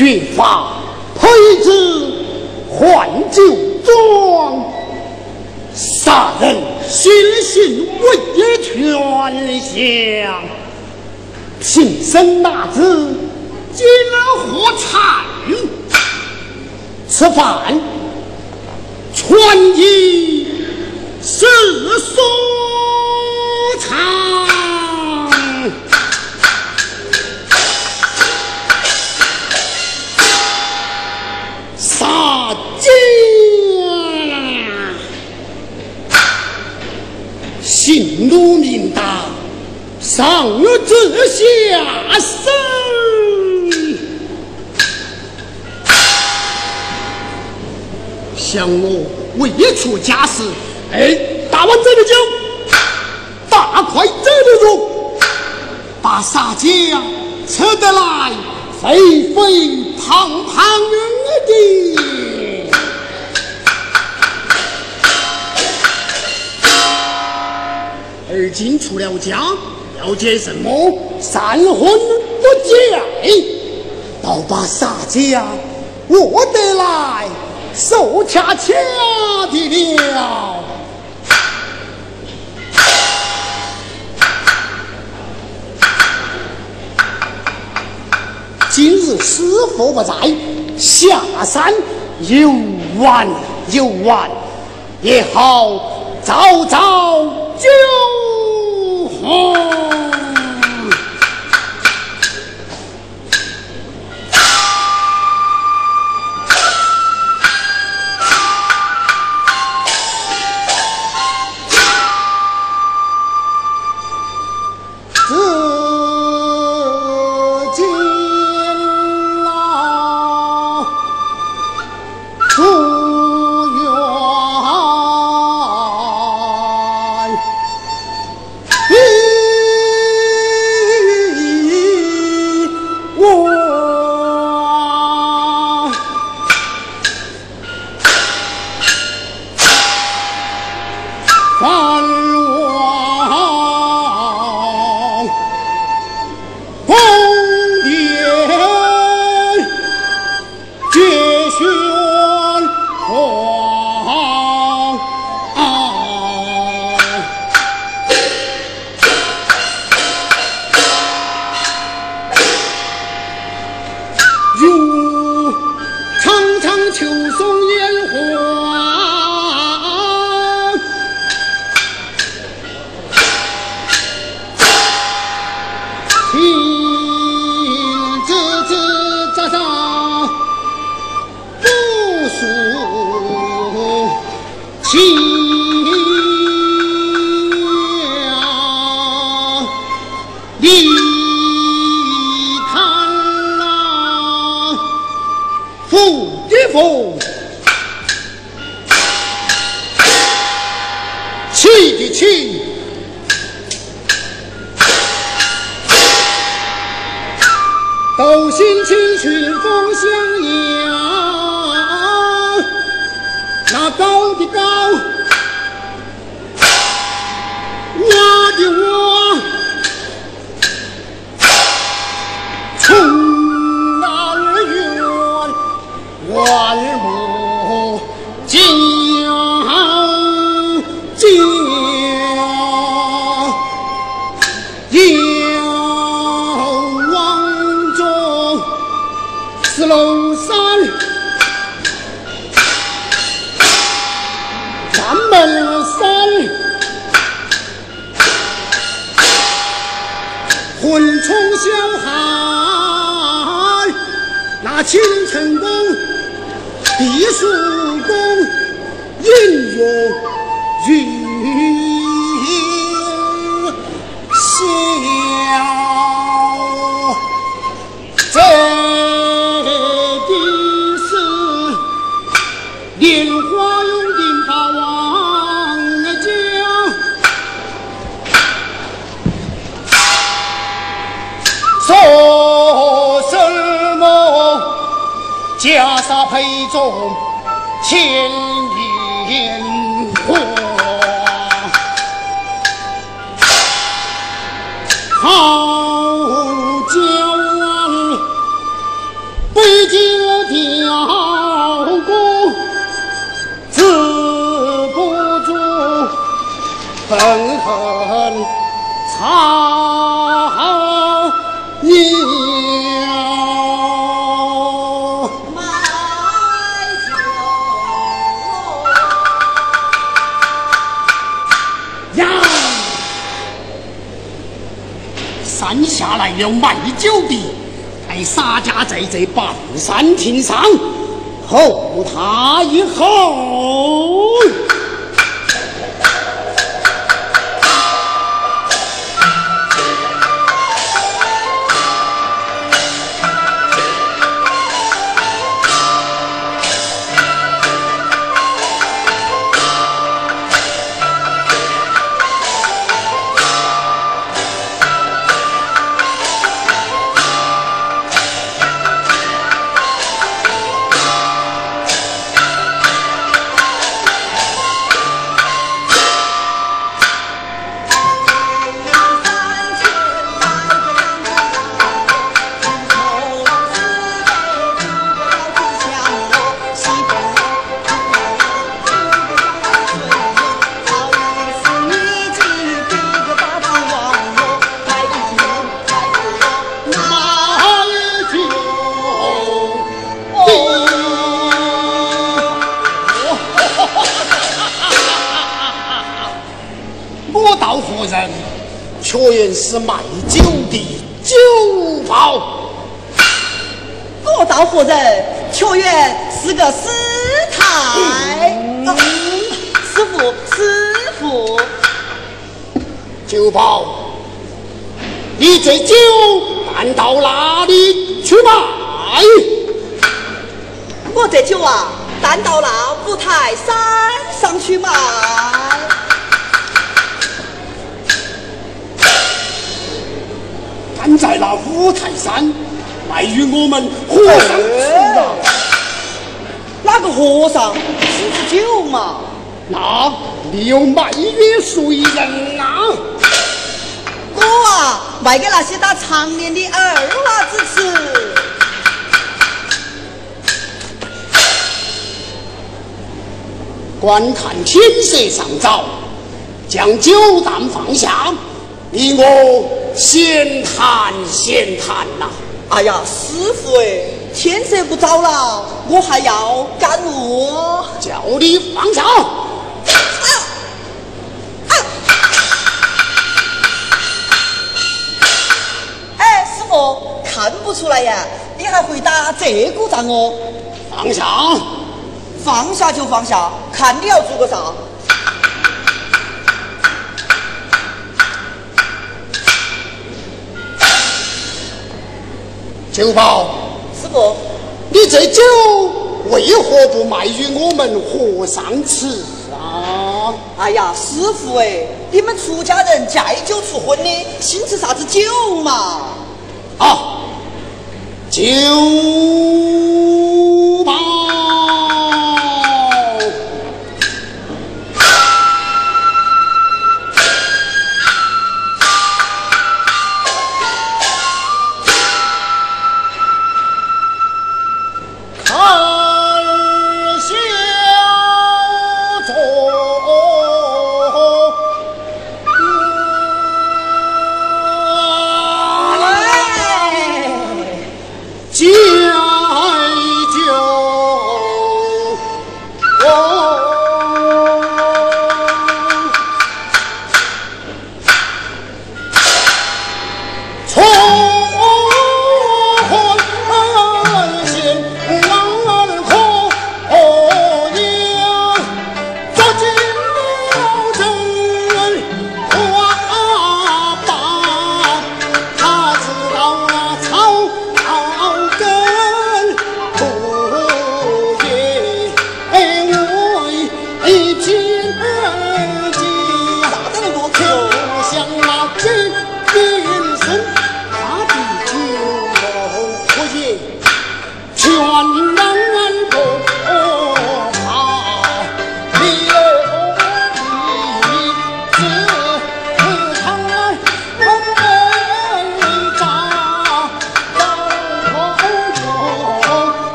寻发配置换旧装，杀人寻衅为业全降。平生那子今何惨？吃饭穿衣是松。姓奴名达。上至下生，想我未出家时，哎，大碗斟的酒，大块斟的肉，把杀家吃得来肥肥胖胖的。今出了家。要结什么？三婚不结，倒把杀家握得来，手掐掐的了。今日师傅不在，下山游玩游玩，也好早早就。Uhul! 混充小大清成功，避暑功，引用袈裟配中千年花，好娇王北京雕工，止不住愤恨苍鸟。来了卖酒的，在洒家在这半山亭上候他一候。人？确原是卖酒的酒保。我道何人？却原是个师太。啊师傅，师傅，酒保，你这酒搬到哪里去卖？我这酒啊，搬到那五台山上去卖。在那五台山卖与我们和尚？哪个和尚吃酒嘛？那你有卖约谁人啊？我啊，卖给那些打长年的二娃子吃。观看天色尚早，将酒淡放下，你我闲谈闲谈呐、哎呀，师傅哎，天色不早了，我还要赶路哦。叫你放下！哎，师傅，看不出来呀，你还会打这股仗哦？放下！放下就放下，看你要做个啥？酒宝，师傅，你这酒为何不卖与我们和尚吃啊？哎呀，师傅哎，你们出家人戒酒出荤的，兴吃啥子酒嘛？啊，酒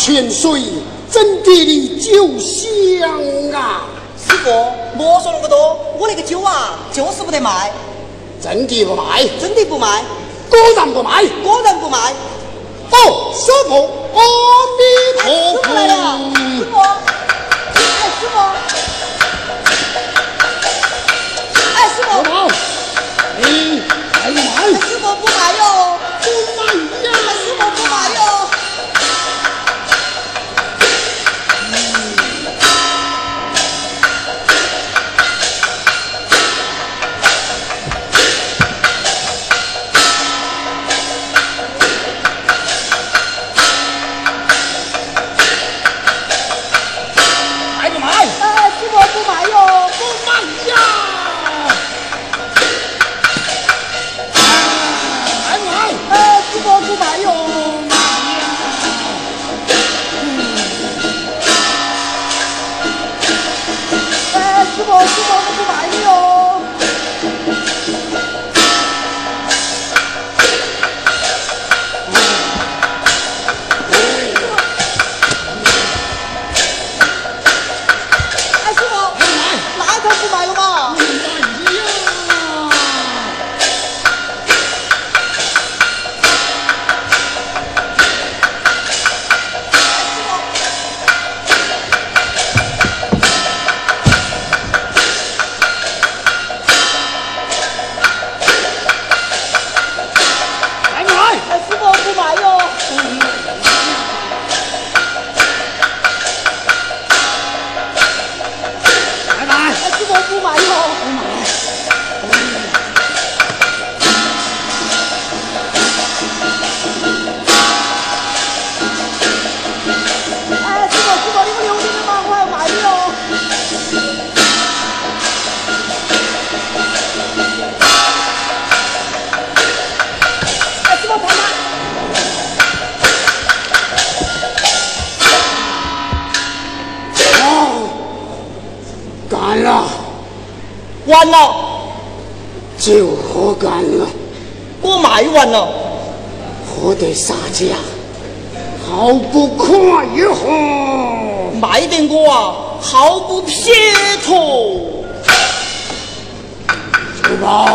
泉水真的的酒香啊？师傅，莫说那么多，我那个酒啊，就是不得卖，真的不卖，真的不卖，果然不卖。果然不卖。哦，师傅，阿弥师陀傅来了，师佛。傅，哎，师傅，酒喝干了，我卖完了。喝得洒家，好不快活。卖得我啊，毫不撇脱。珠宝，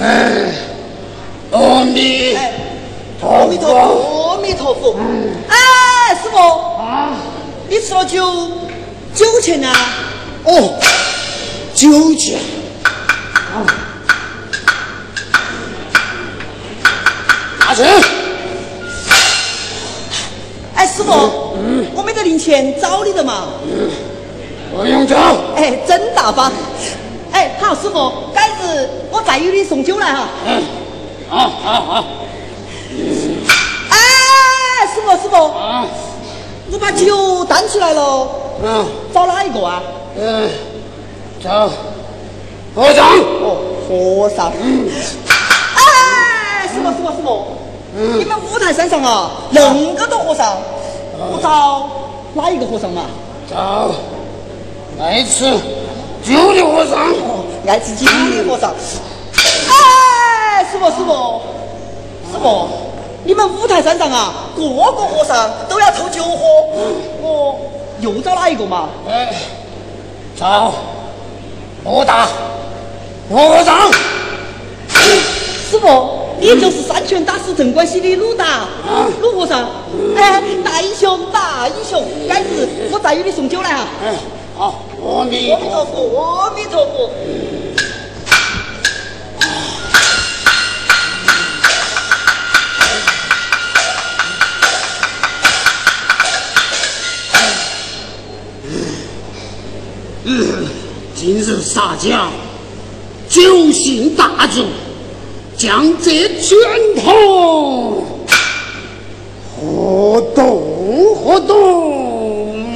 哎，阿弥哎，阿陀弥陀佛。佛，阿弥陀佛。哎，师傅，啊，你吃了酒，酒钱呢？哦，酒钱。拿去。哎，师傅，我没得零钱找你的嘛。不用找。哎，真大方。哎，好，师傅，改日我再与你送酒来哈。嗯，好好好。哎，师傅，师傅，啊，我把酒端起来了，嗯找哪一个啊？嗯，找和尚。哦，和尚。哎，师傅，师傅，师傅，你们五台山上啊，恁个多和尚，我找哪一个和尚嘛？找爱吃酒的和尚。哦，爱吃酒的和尚。哎，师傅，师傅，师傅，你们五台山上啊，个个和尚都要偷酒喝，我又找哪一个嘛？哎，找罗大和尚师傅，你就是三拳打死镇关西的鲁达鲁和尚，哎，大英雄大英雄，改日我再给你送酒来啊。哎，好，阿弥陀佛阿弥陀佛。今日杀将。九姓大族，将这拳头活动活动。